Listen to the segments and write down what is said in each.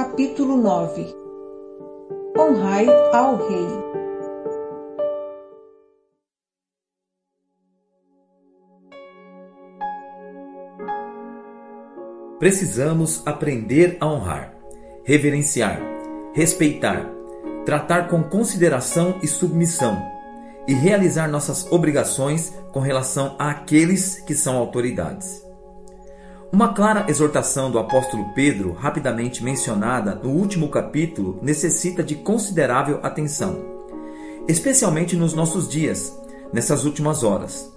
Capítulo 9 Honrai ao Rei Precisamos aprender a honrar, reverenciar, respeitar, tratar com consideração e submissão e realizar nossas obrigações com relação àqueles que são autoridades. Uma clara exortação do apóstolo Pedro, rapidamente mencionada no último capítulo, necessita de considerável atenção, especialmente nos nossos dias, nessas últimas horas.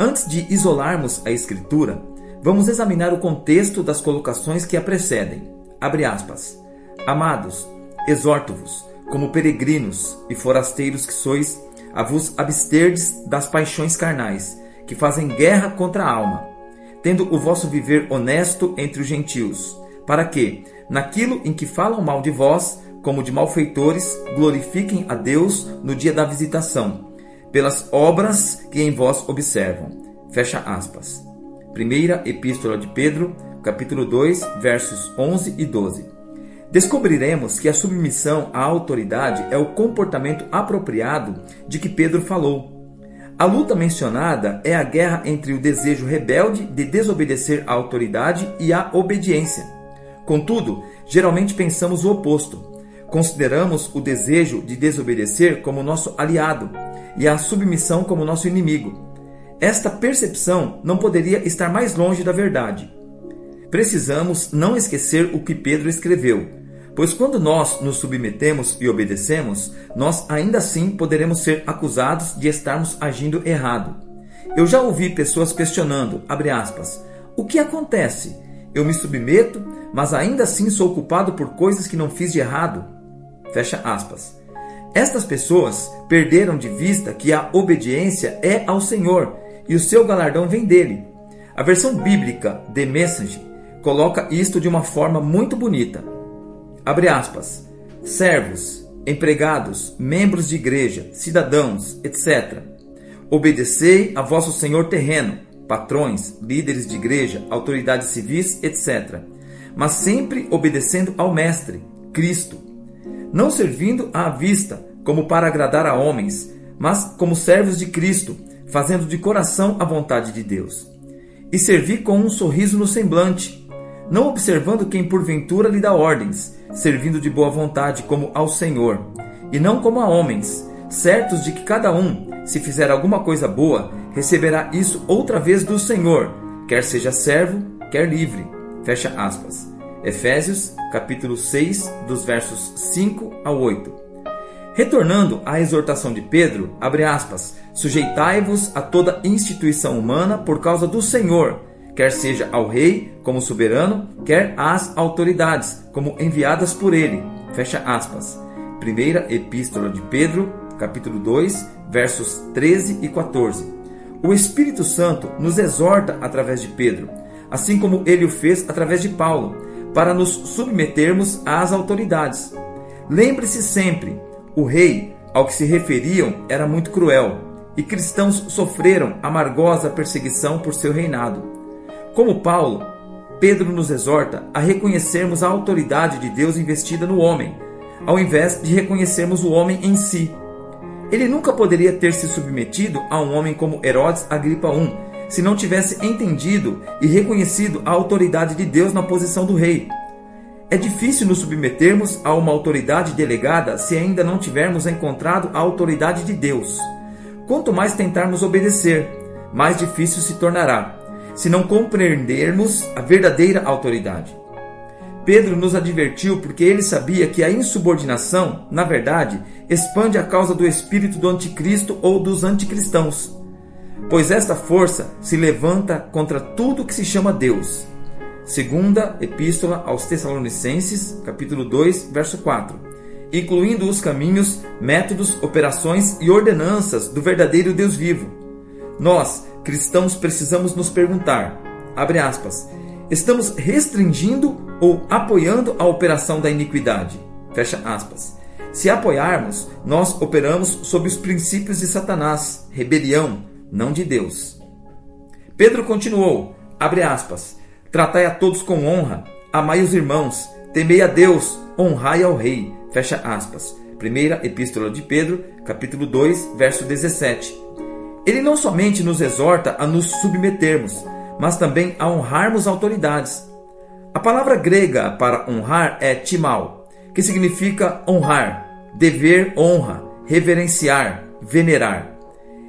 Antes de isolarmos a Escritura, vamos examinar o contexto das colocações que a precedem. Abre aspas. Amados, exorto-vos, como peregrinos e forasteiros que sois, a vos absterdes das paixões carnais, que fazem guerra contra a alma tendo o vosso viver honesto entre os gentios, para que, naquilo em que falam mal de vós, como de malfeitores, glorifiquem a Deus no dia da visitação, pelas obras que em vós observam. Fecha aspas. Primeira Epístola de Pedro, capítulo 2, versos 11 e 12. Descobriremos que a submissão à autoridade é o comportamento apropriado de que Pedro falou a luta mencionada é a guerra entre o desejo rebelde de desobedecer à autoridade e a obediência. Contudo, geralmente pensamos o oposto. Consideramos o desejo de desobedecer como nosso aliado e a submissão como nosso inimigo. Esta percepção não poderia estar mais longe da verdade. Precisamos não esquecer o que Pedro escreveu, Pois quando nós nos submetemos e obedecemos, nós ainda assim poderemos ser acusados de estarmos agindo errado. Eu já ouvi pessoas questionando, aspas, o que acontece? Eu me submeto, mas ainda assim sou culpado por coisas que não fiz de errado? Fecha aspas. Estas pessoas perderam de vista que a obediência é ao Senhor e o seu galardão vem dele. A versão bíblica The Message coloca isto de uma forma muito bonita. Abre aspas. Servos, empregados, membros de igreja, cidadãos, etc. Obedecei a vosso senhor terreno, patrões, líderes de igreja, autoridades civis, etc. Mas sempre obedecendo ao Mestre, Cristo. Não servindo à vista, como para agradar a homens, mas como servos de Cristo, fazendo de coração a vontade de Deus. E servi com um sorriso no semblante, não observando quem porventura lhe dá ordens, servindo de boa vontade como ao Senhor, e não como a homens, certos de que cada um, se fizer alguma coisa boa, receberá isso outra vez do Senhor, quer seja servo, quer livre. Fecha aspas. Efésios, capítulo 6, dos versos 5 a 8. Retornando à exortação de Pedro, abre aspas, sujeitai-vos a toda instituição humana por causa do Senhor, quer seja ao rei como soberano, quer às autoridades como enviadas por ele. Fecha aspas. Primeira Epístola de Pedro, capítulo 2, versos 13 e 14. O Espírito Santo nos exorta através de Pedro, assim como ele o fez através de Paulo, para nos submetermos às autoridades. Lembre-se sempre, o rei ao que se referiam era muito cruel, e cristãos sofreram amargosa perseguição por seu reinado. Como Paulo, Pedro nos exorta a reconhecermos a autoridade de Deus investida no homem, ao invés de reconhecermos o homem em si. Ele nunca poderia ter se submetido a um homem como Herodes Agripa I, se não tivesse entendido e reconhecido a autoridade de Deus na posição do rei. É difícil nos submetermos a uma autoridade delegada se ainda não tivermos encontrado a autoridade de Deus. Quanto mais tentarmos obedecer, mais difícil se tornará se não compreendermos a verdadeira autoridade. Pedro nos advertiu porque ele sabia que a insubordinação, na verdade, expande a causa do espírito do anticristo ou dos anticristãos, pois esta força se levanta contra tudo que se chama Deus. Segunda Epístola aos Tessalonicenses, capítulo 2, verso 4, incluindo os caminhos, métodos, operações e ordenanças do verdadeiro Deus vivo. Nós, cristãos precisamos nos perguntar, abre aspas, estamos restringindo ou apoiando a operação da iniquidade? Fecha aspas. Se apoiarmos, nós operamos sob os princípios de Satanás, rebelião, não de Deus. Pedro continuou, abre aspas, tratai a todos com honra, amai os irmãos, temei a Deus, honrai ao rei. Fecha aspas. Primeira Epístola de Pedro, capítulo 2, verso 17. Ele não somente nos exorta a nos submetermos, mas também a honrarmos autoridades. A palavra grega para honrar é timal, que significa honrar, dever honra, reverenciar, venerar.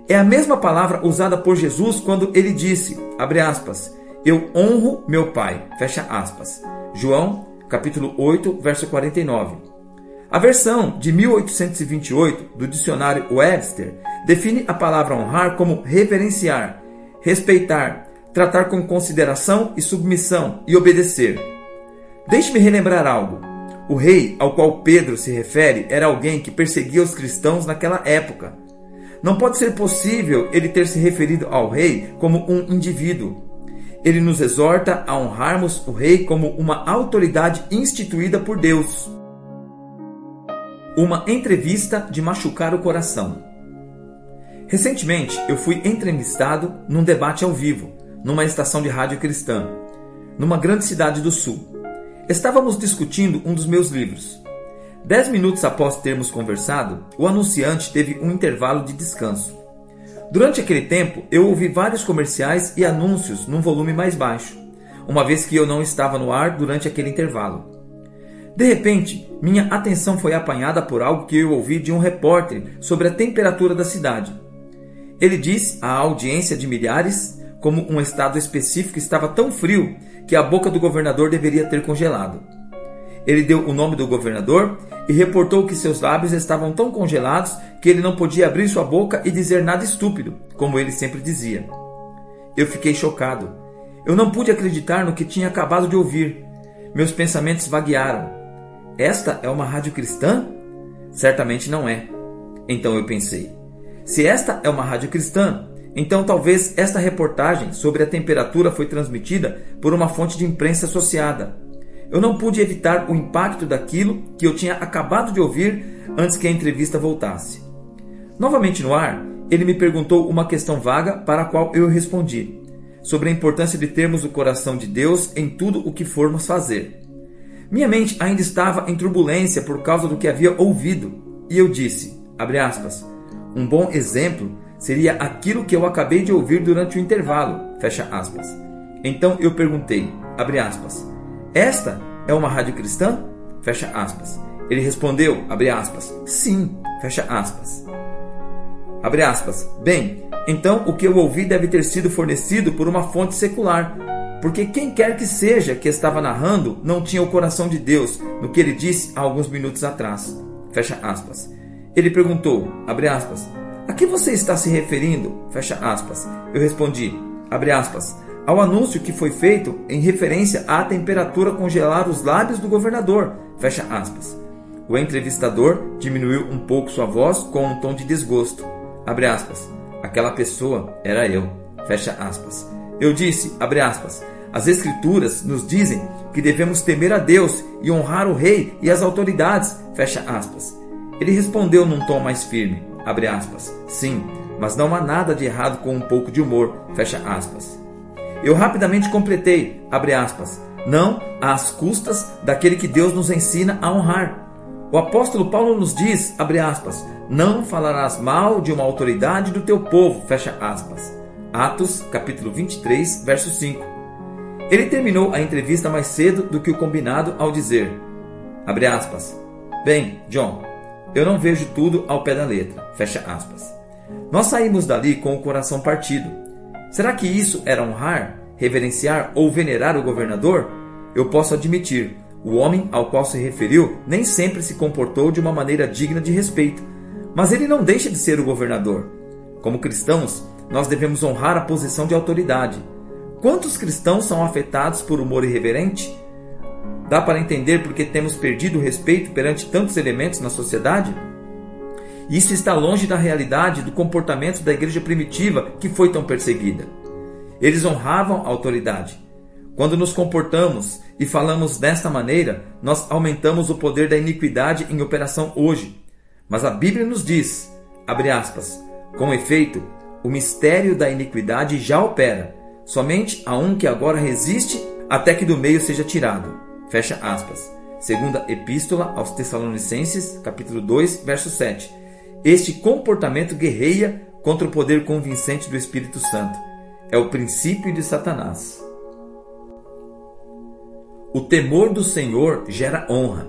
É a mesma palavra usada por Jesus quando ele disse, abre aspas, eu honro meu Pai, fecha aspas. João, capítulo 8, verso 49. A versão de 1828 do dicionário Webster define a palavra honrar como reverenciar, respeitar, tratar com consideração e submissão e obedecer. Deixe-me relembrar algo. O rei ao qual Pedro se refere era alguém que perseguia os cristãos naquela época. Não pode ser possível ele ter se referido ao rei como um indivíduo. Ele nos exorta a honrarmos o rei como uma autoridade instituída por Deus. Uma entrevista de machucar o coração. Recentemente eu fui entrevistado num debate ao vivo, numa estação de rádio cristã, numa grande cidade do sul. Estávamos discutindo um dos meus livros. Dez minutos após termos conversado, o anunciante teve um intervalo de descanso. Durante aquele tempo, eu ouvi vários comerciais e anúncios num volume mais baixo, uma vez que eu não estava no ar durante aquele intervalo. De repente, minha atenção foi apanhada por algo que eu ouvi de um repórter sobre a temperatura da cidade. Ele disse à audiência de milhares como um estado específico estava tão frio que a boca do governador deveria ter congelado. Ele deu o nome do governador e reportou que seus lábios estavam tão congelados que ele não podia abrir sua boca e dizer nada estúpido, como ele sempre dizia. Eu fiquei chocado. Eu não pude acreditar no que tinha acabado de ouvir. Meus pensamentos vaguearam. Esta é uma rádio cristã? Certamente não é. Então eu pensei: se esta é uma rádio cristã, então talvez esta reportagem sobre a temperatura foi transmitida por uma fonte de imprensa associada. Eu não pude evitar o impacto daquilo que eu tinha acabado de ouvir antes que a entrevista voltasse. Novamente no ar, ele me perguntou uma questão vaga para a qual eu respondi, sobre a importância de termos o coração de Deus em tudo o que formos fazer. Minha mente ainda estava em turbulência por causa do que havia ouvido, e eu disse, aspas, um bom exemplo seria aquilo que eu acabei de ouvir durante o intervalo. Então eu perguntei, aspas, esta é uma rádio cristã? Ele respondeu, aspas, sim. Bem, então o que eu ouvi deve ter sido fornecido por uma fonte secular, porque quem quer que seja que estava narrando não tinha o coração de Deus no que ele disse há alguns minutos atrás. Fecha aspas. Ele perguntou, abre aspas, a que você está se referindo? Fecha aspas. Eu respondi, abre aspas, ao anúncio que foi feito em referência à temperatura congelar os lábios do governador. Fecha aspas. O entrevistador diminuiu um pouco sua voz com um tom de desgosto. Abre aspas. Aquela pessoa era eu. Fecha aspas. Eu disse, abre aspas, as escrituras nos dizem que devemos temer a Deus e honrar o rei e as autoridades. Fecha aspas. Ele respondeu num tom mais firme abre aspas. Sim, mas não há nada de errado com um pouco de humor, fecha aspas. Eu rapidamente completei, abre aspas, não às custas daquele que Deus nos ensina a honrar. O apóstolo Paulo nos diz, abre aspas, não falarás mal de uma autoridade do teu povo, fecha aspas. Atos, capítulo 23, verso 5. Ele terminou a entrevista mais cedo do que o combinado ao dizer, abre aspas, Bem, John, eu não vejo tudo ao pé da letra. Fecha aspas. Nós saímos dali com o coração partido. Será que isso era honrar, reverenciar ou venerar o governador? Eu posso admitir, o homem ao qual se referiu nem sempre se comportou de uma maneira digna de respeito, mas ele não deixa de ser o governador. Como cristãos, nós devemos honrar a posição de autoridade. Quantos cristãos são afetados por humor irreverente? Dá para entender porque temos perdido o respeito perante tantos elementos na sociedade? Isso está longe da realidade do comportamento da igreja primitiva que foi tão perseguida. Eles honravam a autoridade. Quando nos comportamos e falamos desta maneira, nós aumentamos o poder da iniquidade em operação hoje. Mas a Bíblia nos diz, abre aspas, com efeito, o mistério da iniquidade já opera, somente a um que agora resiste até que do meio seja tirado. Fecha aspas. Segunda Epístola aos Tessalonicenses, capítulo 2, verso 7. Este comportamento guerreia contra o poder convincente do Espírito Santo. É o princípio de Satanás. O temor do Senhor gera honra.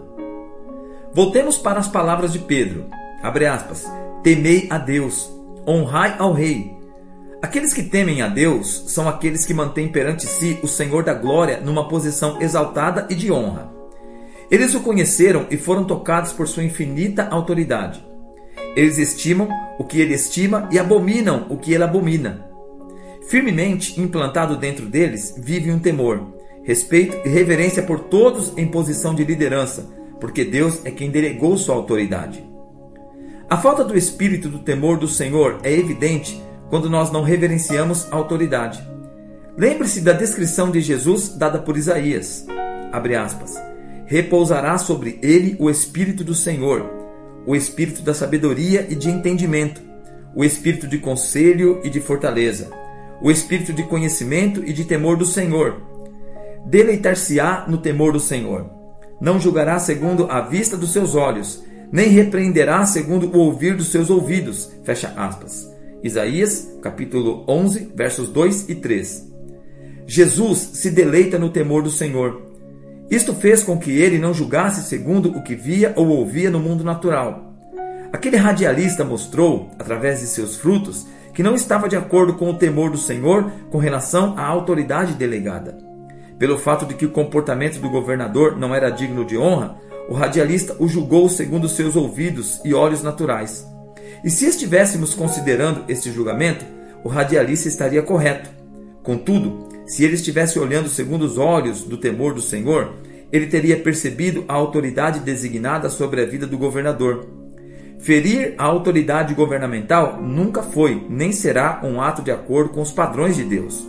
Voltemos para as palavras de Pedro. Abre aspas. Temei a Deus, honrai ao rei. Aqueles que temem a Deus são aqueles que mantêm perante si o Senhor da glória numa posição exaltada e de honra. Eles o conheceram e foram tocados por sua infinita autoridade. Eles estimam o que ele estima e abominam o que ele abomina. Firmemente implantado dentro deles vive um temor, respeito e reverência por todos em posição de liderança, porque Deus é quem delegou sua autoridade. A falta do espírito do temor do Senhor é evidente quando nós não reverenciamos a autoridade. Lembre-se da descrição de Jesus dada por Isaías. Aspas. Repousará sobre ele o espírito do Senhor, o espírito da sabedoria e de entendimento, o espírito de conselho e de fortaleza, o espírito de conhecimento e de temor do Senhor. Deleitar-se-á no temor do Senhor. Não julgará segundo a vista dos seus olhos, nem repreenderá segundo o ouvir dos seus ouvidos. Fecha aspas. Isaías, capítulo 11, versos 2 e 3. Jesus se deleita no temor do Senhor. Isto fez com que ele não julgasse segundo o que via ou ouvia no mundo natural. Aquele radialista mostrou, através de seus frutos, que não estava de acordo com o temor do Senhor com relação à autoridade delegada. Pelo fato de que o comportamento do governador não era digno de honra, o radialista o julgou segundo seus ouvidos e olhos naturais. E se estivéssemos considerando este julgamento, o radialista estaria correto. Contudo, se ele estivesse olhando segundo os olhos do temor do Senhor, ele teria percebido a autoridade designada sobre a vida do governador. Ferir a autoridade governamental nunca foi, nem será um ato de acordo com os padrões de Deus.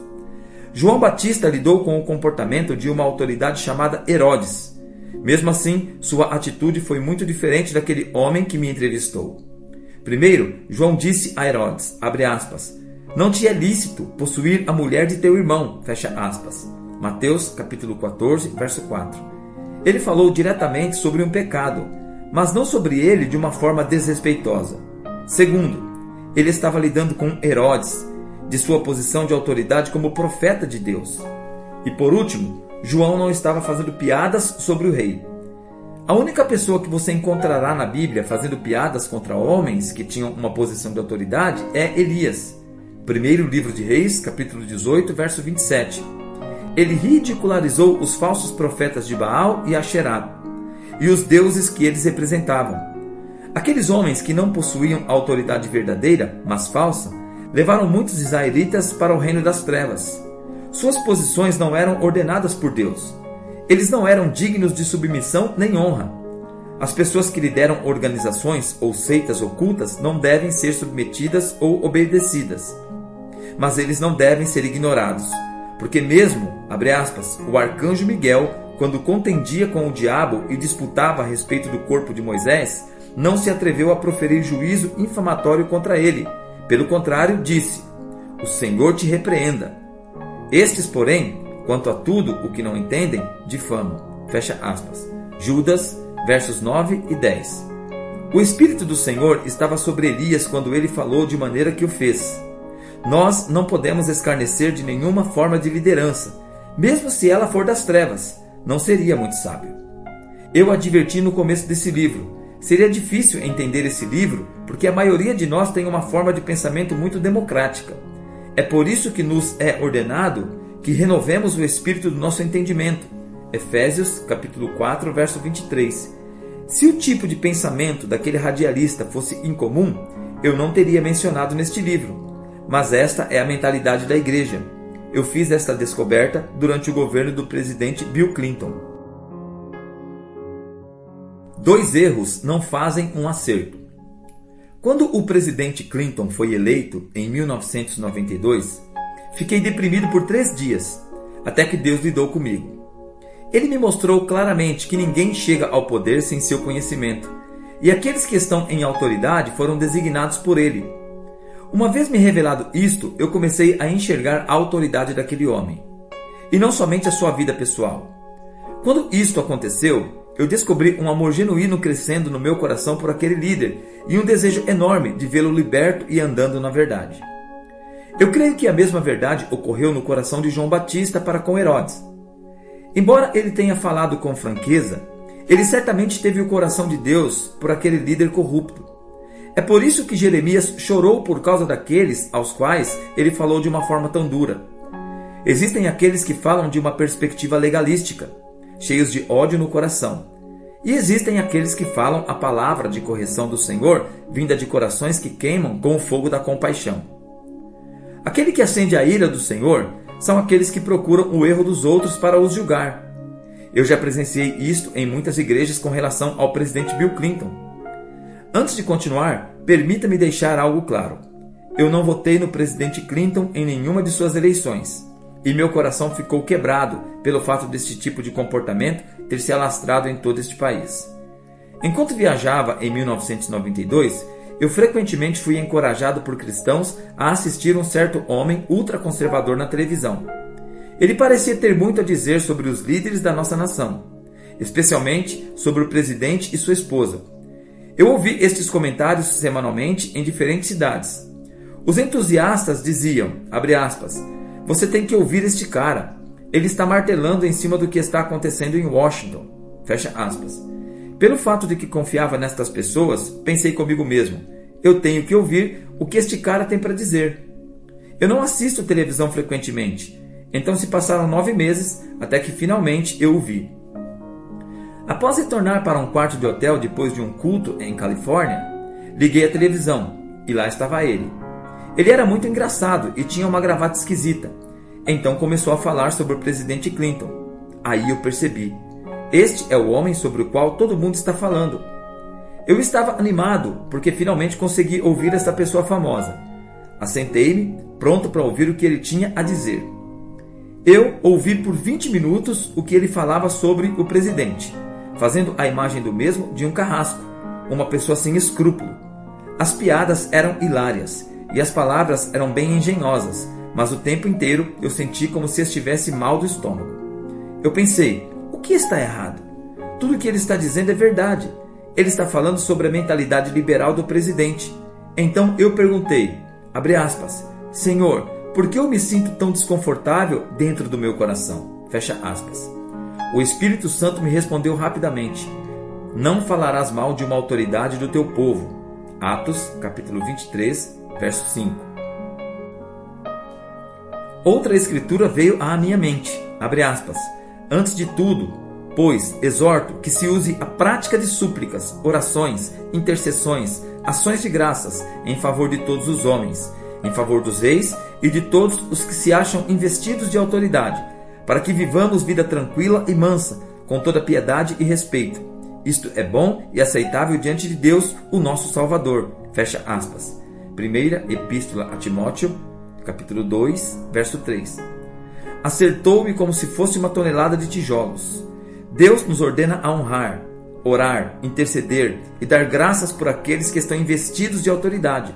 João Batista lidou com o comportamento de uma autoridade chamada Herodes, mesmo assim, sua atitude foi muito diferente daquele homem que me entrevistou. Primeiro, João disse a Herodes, aspas, não te é lícito possuir a mulher de teu irmão, fecha aspas. Mateus capítulo 14, verso 4. Ele falou diretamente sobre um pecado, mas não sobre ele de uma forma desrespeitosa. Segundo, ele estava lidando com Herodes, de sua posição de autoridade como profeta de Deus. E por último, João não estava fazendo piadas sobre o rei. A única pessoa que você encontrará na Bíblia fazendo piadas contra homens que tinham uma posição de autoridade é Elias. Primeiro livro de Reis, capítulo 18, verso 27. Ele ridicularizou os falsos profetas de Baal e Asherá e os deuses que eles representavam. Aqueles homens que não possuíam autoridade verdadeira, mas falsa, levaram muitos israelitas para o reino das trevas. Suas posições não eram ordenadas por Deus. Eles não eram dignos de submissão nem honra. As pessoas que lideram organizações ou seitas ocultas não devem ser submetidas ou obedecidas. Mas eles não devem ser ignorados, porque mesmo, abre aspas, o arcanjo Miguel, quando contendia com o diabo e disputava a respeito do corpo de Moisés, não se atreveu a proferir juízo infamatório contra ele. Pelo contrário, disse: O Senhor te repreenda. Estes, porém, quanto a tudo o que não entendem, difamam. Fecha aspas. Judas, versos 9 e 10. O Espírito do Senhor estava sobre Elias quando ele falou de maneira que o fez. Nós não podemos escarnecer de nenhuma forma de liderança, mesmo se ela for das trevas. Não seria muito sábio. Eu adverti no começo desse livro. Seria difícil entender esse livro porque a maioria de nós tem uma forma de pensamento muito democrática. É por isso que nos é ordenado que renovemos o espírito do nosso entendimento. Efésios, capítulo 4, verso 23. Se o tipo de pensamento daquele radialista fosse incomum, eu não teria mencionado neste livro. Mas esta é a mentalidade da igreja. Eu fiz esta descoberta durante o governo do presidente Bill Clinton. Dois erros não fazem um acerto. Quando o presidente Clinton foi eleito em 1992, fiquei deprimido por três dias, até que Deus lidou comigo. Ele me mostrou claramente que ninguém chega ao poder sem seu conhecimento, e aqueles que estão em autoridade foram designados por ele. Uma vez me revelado isto, eu comecei a enxergar a autoridade daquele homem, e não somente a sua vida pessoal. Quando isto aconteceu, eu descobri um amor genuíno crescendo no meu coração por aquele líder e um desejo enorme de vê-lo liberto e andando na verdade. Eu creio que a mesma verdade ocorreu no coração de João Batista para com Herodes. Embora ele tenha falado com franqueza, ele certamente teve o coração de Deus por aquele líder corrupto. É por isso que Jeremias chorou por causa daqueles aos quais ele falou de uma forma tão dura. Existem aqueles que falam de uma perspectiva legalística, cheios de ódio no coração. E existem aqueles que falam a palavra de correção do Senhor, vinda de corações que queimam com o fogo da compaixão. Aquele que acende a ira do Senhor são aqueles que procuram o erro dos outros para os julgar. Eu já presenciei isto em muitas igrejas com relação ao presidente Bill Clinton. Antes de continuar, permita-me deixar algo claro. Eu não votei no presidente Clinton em nenhuma de suas eleições e meu coração ficou quebrado pelo fato deste tipo de comportamento ter se alastrado em todo este país. Enquanto viajava em 1992, eu frequentemente fui encorajado por cristãos a assistir um certo homem ultraconservador na televisão. Ele parecia ter muito a dizer sobre os líderes da nossa nação, especialmente sobre o presidente e sua esposa. Eu ouvi estes comentários semanalmente em diferentes cidades. Os entusiastas diziam, aspas, você tem que ouvir este cara. Ele está martelando em cima do que está acontecendo em Washington. Fecha aspas. Pelo fato de que confiava nestas pessoas, pensei comigo mesmo: eu tenho que ouvir o que este cara tem para dizer. Eu não assisto televisão frequentemente, então se passaram nove meses até que finalmente eu o vi. Após retornar para um quarto de hotel depois de um culto em Califórnia, liguei a televisão e lá estava ele. Ele era muito engraçado e tinha uma gravata esquisita. Então começou a falar sobre o presidente Clinton. Aí eu percebi: este é o homem sobre o qual todo mundo está falando. Eu estava animado porque finalmente consegui ouvir esta pessoa famosa. Assentei-me, pronto para ouvir o que ele tinha a dizer. Eu ouvi por 20 minutos o que ele falava sobre o presidente, fazendo a imagem do mesmo de um carrasco, uma pessoa sem escrúpulo. As piadas eram hilárias e as palavras eram bem engenhosas, mas o tempo inteiro eu senti como se estivesse mal do estômago. Eu pensei: o que está errado? Tudo o que ele está dizendo é verdade. Ele está falando sobre a mentalidade liberal do presidente. Então eu perguntei, aspas, Senhor, por que eu me sinto tão desconfortável dentro do meu coração? Fecha aspas. O Espírito Santo me respondeu rapidamente: Não falarás mal de uma autoridade do teu povo. Atos, capítulo 23, verso 5. Outra escritura veio à minha mente, abre aspas, antes de tudo, pois exorto que se use a prática de súplicas, orações, intercessões, ações de graças em favor de todos os homens, em favor dos reis e de todos os que se acham investidos de autoridade, para que vivamos vida tranquila e mansa, com toda piedade e respeito. Isto é bom e aceitável diante de Deus, o nosso Salvador. Fecha aspas. Primeira Epístola a Timóteo, capítulo 2, verso 3. Acertou-me como se fosse uma tonelada de tijolos. Deus nos ordena a honrar, orar, interceder e dar graças por aqueles que estão investidos de autoridade.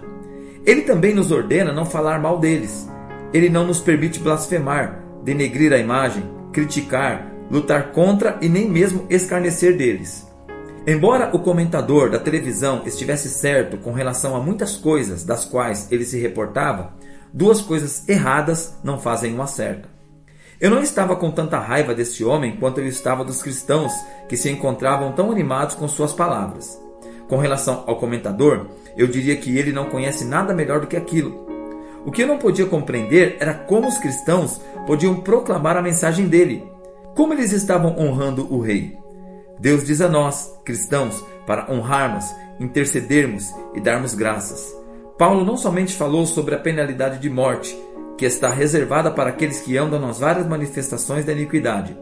Ele também nos ordena não falar mal deles. Ele não nos permite blasfemar, denegrir a imagem, criticar, lutar contra e nem mesmo escarnecer deles. Embora o comentador da televisão estivesse certo com relação a muitas coisas das quais ele se reportava, duas coisas erradas não fazem uma certa. Eu não estava com tanta raiva desse homem quanto eu estava dos cristãos que se encontravam tão animados com suas palavras. Com relação ao comentador, eu diria que ele não conhece nada melhor do que aquilo. O que eu não podia compreender era como os cristãos podiam proclamar a mensagem dele. Como eles estavam honrando o rei. Deus diz a nós, cristãos, para honrarmos, intercedermos e darmos graças. Paulo não somente falou sobre a penalidade de morte, que está reservada para aqueles que andam nas várias manifestações da iniquidade,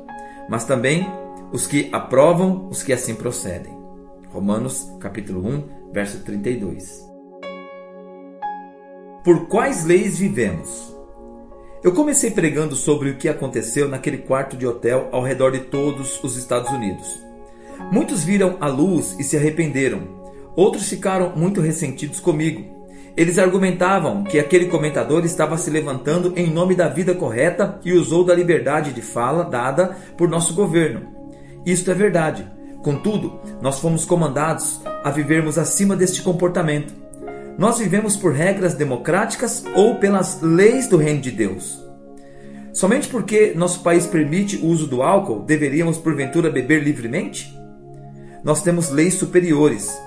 mas também os que aprovam os que assim procedem. Romanos capítulo 1, verso 32. Por quais leis vivemos? Eu comecei pregando sobre o que aconteceu naquele quarto de hotel ao redor de todos os Estados Unidos. Muitos viram a luz e se arrependeram. Outros ficaram muito ressentidos comigo. Eles argumentavam que aquele comentador estava se levantando em nome da vida correta e usou da liberdade de fala dada por nosso governo. Isto é verdade, Contudo, nós fomos comandados a vivermos acima deste comportamento. Nós vivemos por regras democráticas ou pelas leis do reino de Deus. Somente porque nosso país permite o uso do álcool, deveríamos porventura beber livremente? Nós temos leis superiores.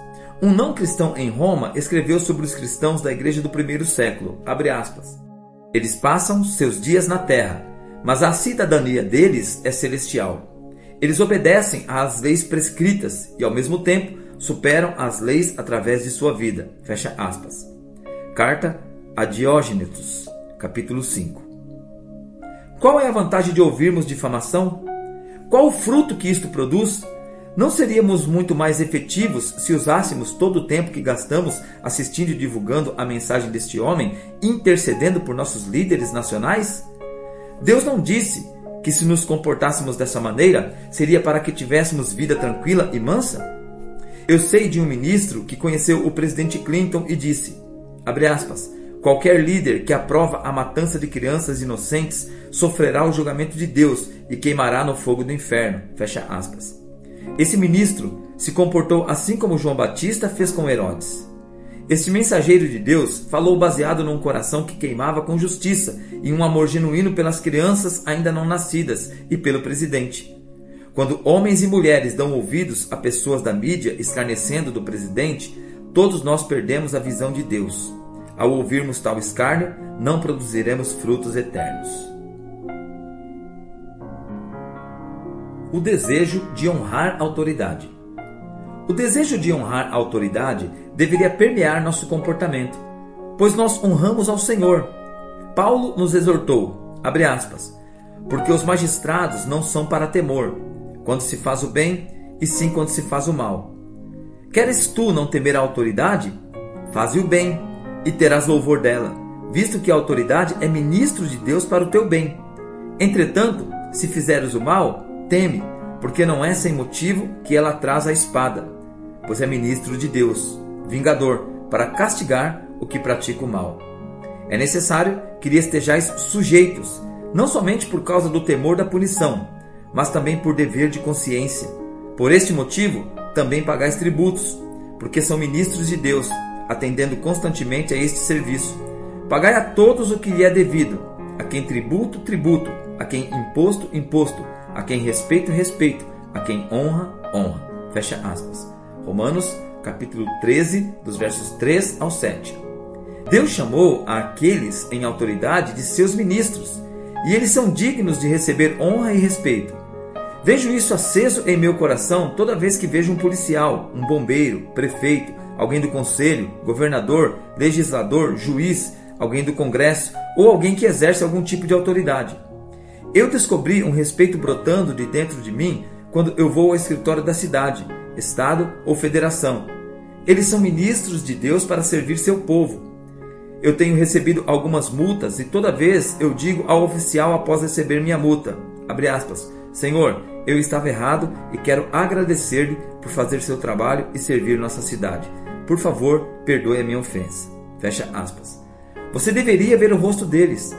Um não cristão em Roma escreveu sobre os cristãos da igreja do primeiro século, Eles passam seus dias na terra, mas a cidadania deles é celestial. Eles obedecem às leis prescritas e, ao mesmo tempo, superam as leis através de sua vida. Fecha aspas. Carta a Diógenes, capítulo 5. Qual é a vantagem de ouvirmos difamação? Qual o fruto que isto produz? Não seríamos muito mais efetivos se usássemos todo o tempo que gastamos assistindo e divulgando a mensagem deste homem, intercedendo por nossos líderes nacionais? Deus não disse que se nos comportássemos dessa maneira, seria para que tivéssemos vida tranquila e mansa? Eu sei de um ministro que conheceu o presidente Clinton e disse, aspas, qualquer líder que aprova a matança de crianças inocentes sofrerá o julgamento de Deus e queimará no fogo do inferno. Fecha aspas. Esse ministro se comportou assim como João Batista fez com Herodes. Este mensageiro de Deus falou baseado num coração que queimava com justiça e um amor genuíno pelas crianças ainda não nascidas e pelo presidente. Quando homens e mulheres dão ouvidos a pessoas da mídia escarnecendo do presidente, todos nós perdemos a visão de Deus. Ao ouvirmos tal escárnio, não produziremos frutos eternos. O desejo de honrar autoridade. O desejo de honrar a autoridade deveria permear nosso comportamento, pois nós honramos ao Senhor. Paulo nos exortou, abre aspas, porque os magistrados não são para temor, quando se faz o bem, e sim quando se faz o mal. Queres tu não temer a autoridade? Faze o bem, e terás louvor dela, visto que a autoridade é ministro de Deus para o teu bem. Entretanto, se fizeres o mal, teme, porque não é sem motivo que ela traz a espada pois é ministro de Deus, vingador, para castigar o que pratica o mal. É necessário que lhe estejais sujeitos, não somente por causa do temor da punição, mas também por dever de consciência. Por este motivo, também pagais tributos, porque são ministros de Deus, atendendo constantemente a este serviço. Pagai a todos o que lhe é devido, a quem tributo, tributo, a quem imposto, imposto, a quem respeito, respeito, a quem honra, honra. Fecha aspas. Romanos, capítulo 13, dos versos 3 ao 7. Deus chamou aqueles em autoridade de seus ministros, e eles são dignos de receber honra e respeito. Vejo isso aceso em meu coração toda vez que vejo um policial, um bombeiro, prefeito, alguém do conselho, governador, legislador, juiz, alguém do congresso ou alguém que exerce algum tipo de autoridade. Eu descobri um respeito brotando de dentro de mim quando eu vou ao escritório da cidade Estado ou federação. Eles são ministros de Deus para servir seu povo. Eu tenho recebido algumas multas e toda vez eu digo ao oficial após receber minha multa, aspas, Senhor, eu estava errado e quero agradecer-lhe por fazer seu trabalho e servir nossa cidade. Por favor, perdoe a minha ofensa. Fecha aspas. Você deveria ver o rosto deles.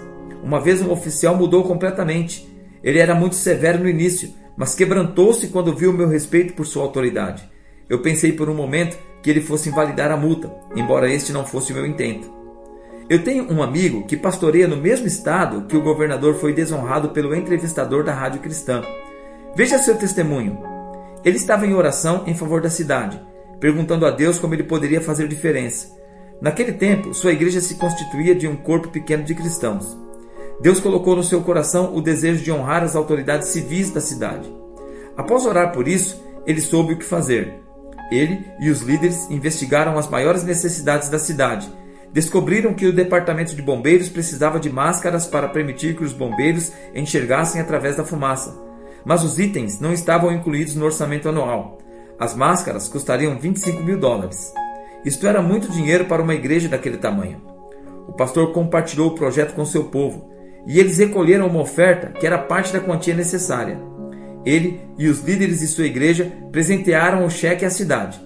Uma vez um oficial mudou completamente. Ele era muito severo no início, mas quebrantou-se quando viu meu respeito por sua autoridade. Eu pensei por um momento que ele fosse invalidar a multa, embora este não fosse o meu intento. Eu tenho um amigo que pastoreia no mesmo estado que o governador foi desonrado pelo entrevistador da Rádio Cristã. Veja seu testemunho. Ele estava em oração em favor da cidade, perguntando a Deus como ele poderia fazer diferença. Naquele tempo, sua igreja se constituía de um corpo pequeno de cristãos. Deus colocou no seu coração o desejo de honrar as autoridades civis da cidade. Após orar por isso, ele soube o que fazer. Ele e os líderes investigaram as maiores necessidades da cidade. Descobriram que o departamento de bombeiros precisava de máscaras para permitir que os bombeiros enxergassem através da fumaça. Mas os itens não estavam incluídos no orçamento anual. As máscaras custariam 25 mil dólares. Isto era muito dinheiro para uma igreja daquele tamanho. O pastor compartilhou o projeto com seu povo e eles recolheram uma oferta que era parte da quantia necessária. Ele e os líderes de sua igreja presentearam o cheque à cidade.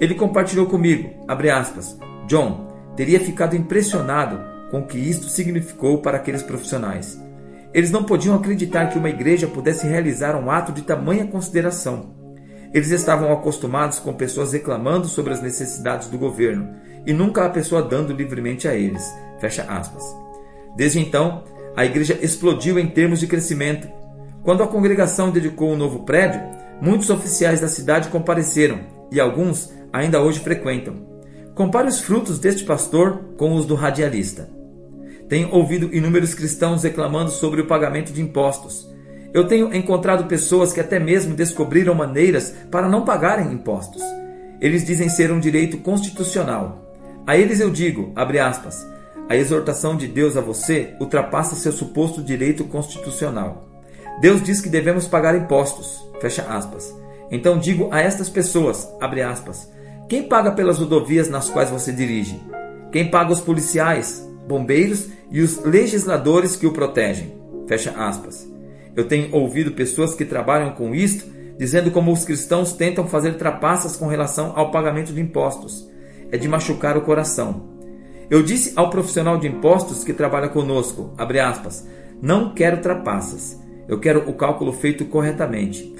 Ele compartilhou comigo, aspas, John, teria ficado impressionado com o que isto significou para aqueles profissionais. Eles não podiam acreditar que uma igreja pudesse realizar um ato de tamanha consideração. Eles estavam acostumados com pessoas reclamando sobre as necessidades do governo e nunca a pessoa dando livremente a eles. Fecha aspas. Desde então, a igreja explodiu em termos de crescimento. Quando a congregação dedicou um novo prédio, muitos oficiais da cidade compareceram e alguns ainda hoje frequentam. Compare os frutos deste pastor com os do radialista. Tenho ouvido inúmeros cristãos reclamando sobre o pagamento de impostos. Eu tenho encontrado pessoas que até mesmo descobriram maneiras para não pagarem impostos. Eles dizem ser um direito constitucional. A eles eu digo, abre aspas, a exortação de Deus a você ultrapassa seu suposto direito constitucional. Deus diz que devemos pagar impostos, fecha aspas. Então digo a estas pessoas, abre aspas, quem paga pelas rodovias nas quais você dirige? Quem paga os policiais, bombeiros e os legisladores que o protegem? Fecha aspas. Eu tenho ouvido pessoas que trabalham com isto dizendo como os cristãos tentam fazer trapaças com relação ao pagamento de impostos. É de machucar o coração. Eu disse ao profissional de impostos que trabalha conosco, aspas, não quero trapaças. Eu quero o cálculo feito corretamente.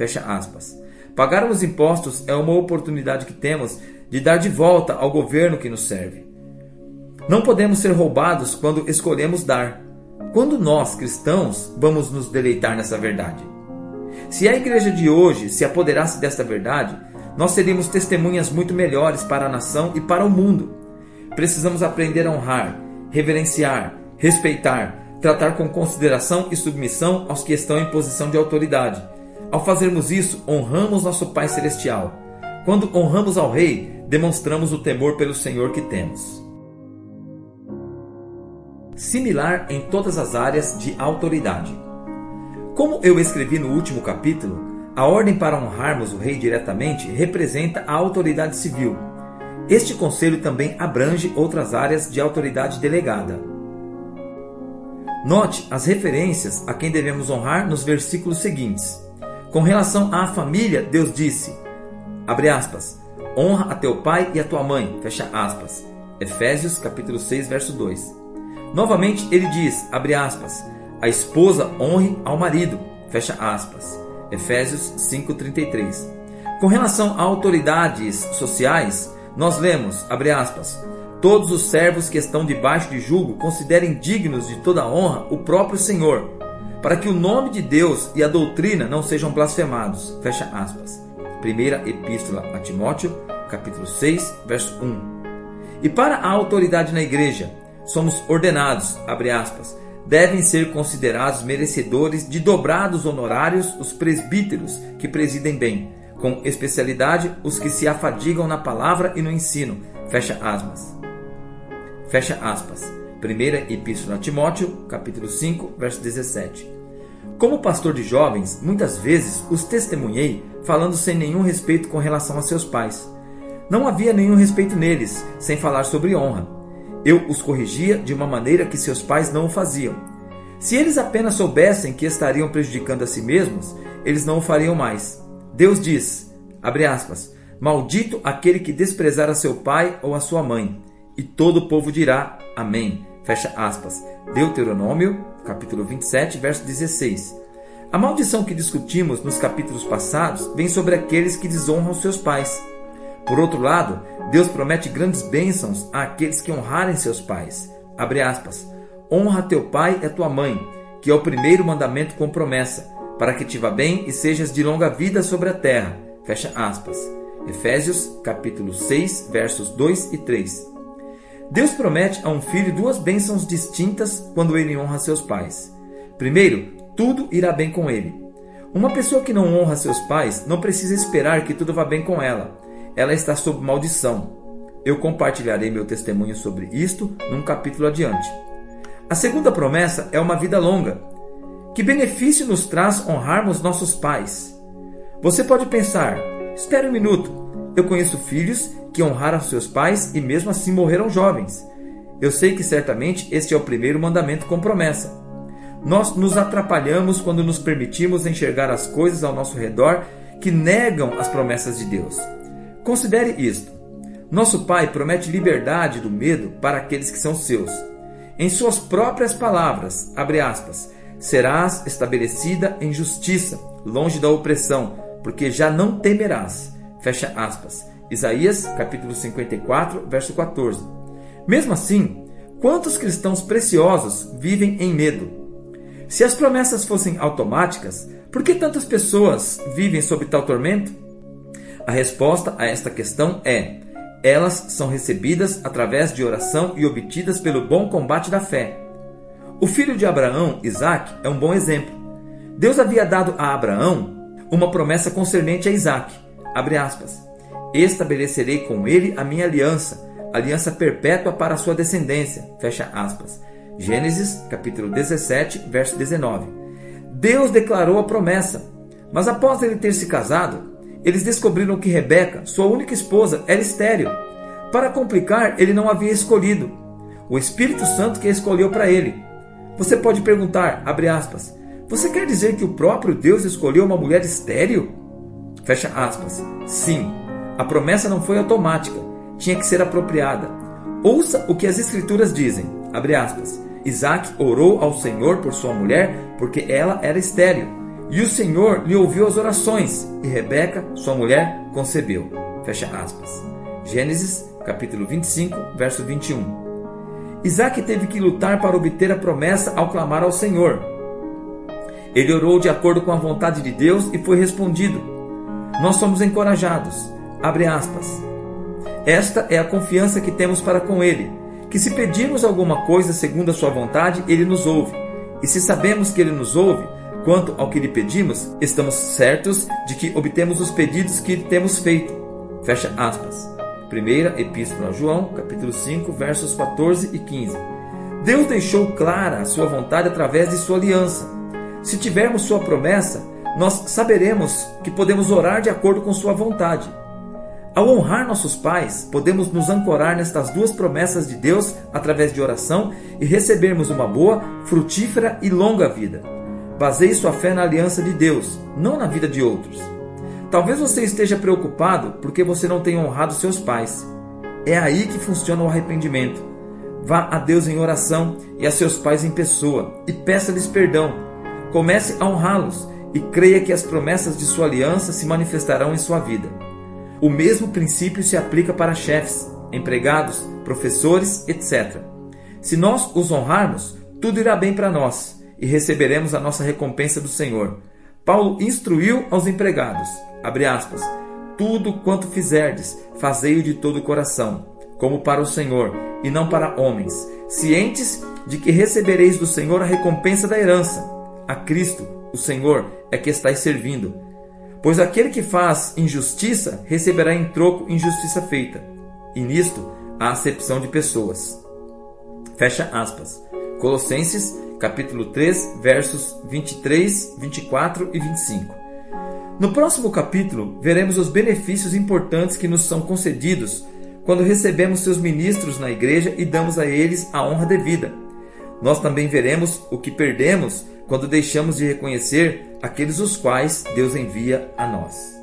Pagar os impostos é uma oportunidade que temos de dar de volta ao governo que nos serve. Não podemos ser roubados quando escolhemos dar. Quando nós, cristãos, vamos nos deleitar nessa verdade? Se a igreja de hoje se apoderasse desta verdade, nós seríamos testemunhas muito melhores para a nação e para o mundo. Precisamos aprender a honrar, reverenciar, respeitar, tratar com consideração e submissão aos que estão em posição de autoridade. Ao fazermos isso, honramos nosso Pai Celestial. Quando honramos ao Rei, demonstramos o temor pelo Senhor que temos similar em todas as áreas de autoridade. Como eu escrevi no último capítulo, a ordem para honrarmos o rei diretamente representa a autoridade civil. Este conselho também abrange outras áreas de autoridade delegada. Note as referências a quem devemos honrar nos versículos seguintes. Com relação à família, Deus disse: aspas, honra a teu pai e a tua mãe. Efésios capítulo 6, verso 2. Novamente ele diz, aspas, a esposa honre ao marido, fecha aspas. Efésios 5:33. Com relação a autoridades sociais, nós lemos, abre aspas, todos os servos que estão debaixo de julgo considerem dignos de toda honra o próprio Senhor, para que o nome de Deus e a doutrina não sejam blasfemados. Fecha aspas. Primeira Epístola a Timóteo, capítulo 6, verso 1. E para a autoridade na igreja, somos ordenados, abre aspas, devem ser considerados merecedores de dobrados honorários os presbíteros que presidem bem, com especialidade os que se afadigam na palavra e no ensino. Fecha aspas. Fecha aspas. Primeira Epístola a Timóteo, capítulo 5, verso 17. Como pastor de jovens, muitas vezes os testemunhei falando sem nenhum respeito com relação a seus pais. Não havia nenhum respeito neles, sem falar sobre honra. Eu os corrigia de uma maneira que seus pais não o faziam. Se eles apenas soubessem que estariam prejudicando a si mesmos, eles não o fariam mais. Deus diz, abre aspas, maldito aquele que desprezar a seu pai ou a sua mãe. E todo o povo dirá, amém. Fecha aspas. Deuteronômio, capítulo 27, verso 16. A maldição que discutimos nos capítulos passados vem sobre aqueles que desonram seus pais. Por outro lado, Deus promete grandes bênçãos àqueles que honrarem seus pais. Abre aspas. Honra teu pai e tua mãe, que é o primeiro mandamento com promessa, para que te vá bem e sejas de longa vida sobre a terra. Fecha aspas. Efésios capítulo 6, versos 2 e 3. Deus promete a um filho duas bênçãos distintas quando ele honra seus pais. Primeiro, tudo irá bem com ele. Uma pessoa que não honra seus pais não precisa esperar que tudo vá bem com ela ela está sob maldição. Eu compartilharei meu testemunho sobre isto num capítulo adiante. A segunda promessa é uma vida longa. Que benefício nos traz honrarmos nossos pais? Você pode pensar: espere um minuto, eu conheço filhos que honraram seus pais e mesmo assim morreram jovens. Eu sei que certamente este é o primeiro mandamento com promessa. Nós nos atrapalhamos quando nos permitimos enxergar as coisas ao nosso redor que negam as promessas de Deus. Considere isto. Nosso Pai promete liberdade do medo para aqueles que são seus. Em suas próprias palavras, abre aspas, serás estabelecida em justiça, longe da opressão, porque já não temerás. Fecha aspas. Isaías, capítulo 54, verso 14. Mesmo assim, quantos cristãos preciosos vivem em medo? Se as promessas fossem automáticas, por que tantas pessoas vivem sob tal tormento? A resposta a esta questão é: elas são recebidas através de oração e obtidas pelo bom combate da fé. O filho de Abraão, Isaac, é um bom exemplo. Deus havia dado a Abraão uma promessa concernente a Isaac. Aspas. Estabelecerei com ele a minha aliança, aliança perpétua para a sua descendência. Fecha aspas. Gênesis, capítulo 17, verso 19. Deus declarou a promessa, mas após ele ter se casado, eles descobriram que Rebeca, sua única esposa, era estéril. Para complicar, ele não havia escolhido. O Espírito Santo que escolheu para ele. Você pode perguntar, abre aspas, você quer dizer que o próprio Deus escolheu uma mulher estéril? Fecha aspas. Sim, a promessa não foi automática, tinha que ser apropriada. Ouça o que as Escrituras dizem, abre aspas. Isaac orou ao Senhor por sua mulher porque ela era estéril. E o Senhor lhe ouviu as orações, e Rebeca, sua mulher, concebeu. Fecha aspas. Gênesis, capítulo 25, verso 21. Isaac teve que lutar para obter a promessa ao clamar ao Senhor. Ele orou de acordo com a vontade de Deus e foi respondido. Nós somos encorajados. Abre aspas. Esta é a confiança que temos para com Ele, que se pedirmos alguma coisa segundo a Sua vontade, Ele nos ouve. E se sabemos que Ele nos ouve, Quanto ao que lhe pedimos, estamos certos de que obtemos os pedidos que temos feito. Fecha aspas. Primeira Epístola a João, capítulo 5, versos 14 e 15. Deus deixou clara a sua vontade através de sua aliança. Se tivermos sua promessa, nós saberemos que podemos orar de acordo com sua vontade. Ao honrar nossos pais, podemos nos ancorar nestas duas promessas de Deus através de oração e recebermos uma boa, frutífera e longa vida. Baseie sua fé na aliança de Deus, não na vida de outros. Talvez você esteja preocupado porque você não tem honrado seus pais. É aí que funciona o arrependimento. Vá a Deus em oração e a seus pais em pessoa e peça-lhes perdão. Comece a honrá-los e creia que as promessas de sua aliança se manifestarão em sua vida. O mesmo princípio se aplica para chefes, empregados, professores, etc. Se nós os honrarmos, tudo irá bem para nós e receberemos a nossa recompensa do Senhor. Paulo instruiu aos empregados, aspas, tudo quanto fizerdes, fazei-o de todo o coração, como para o Senhor, e não para homens, cientes de que recebereis do Senhor a recompensa da herança. A Cristo, o Senhor, é que estáis servindo. Pois aquele que faz injustiça receberá em troco injustiça feita. E nisto há acepção de pessoas. Fecha aspas. Colossenses capítulo 3, versos 23, 24 e 25. No próximo capítulo, veremos os benefícios importantes que nos são concedidos quando recebemos seus ministros na igreja e damos a eles a honra devida. Nós também veremos o que perdemos quando deixamos de reconhecer aqueles os quais Deus envia a nós.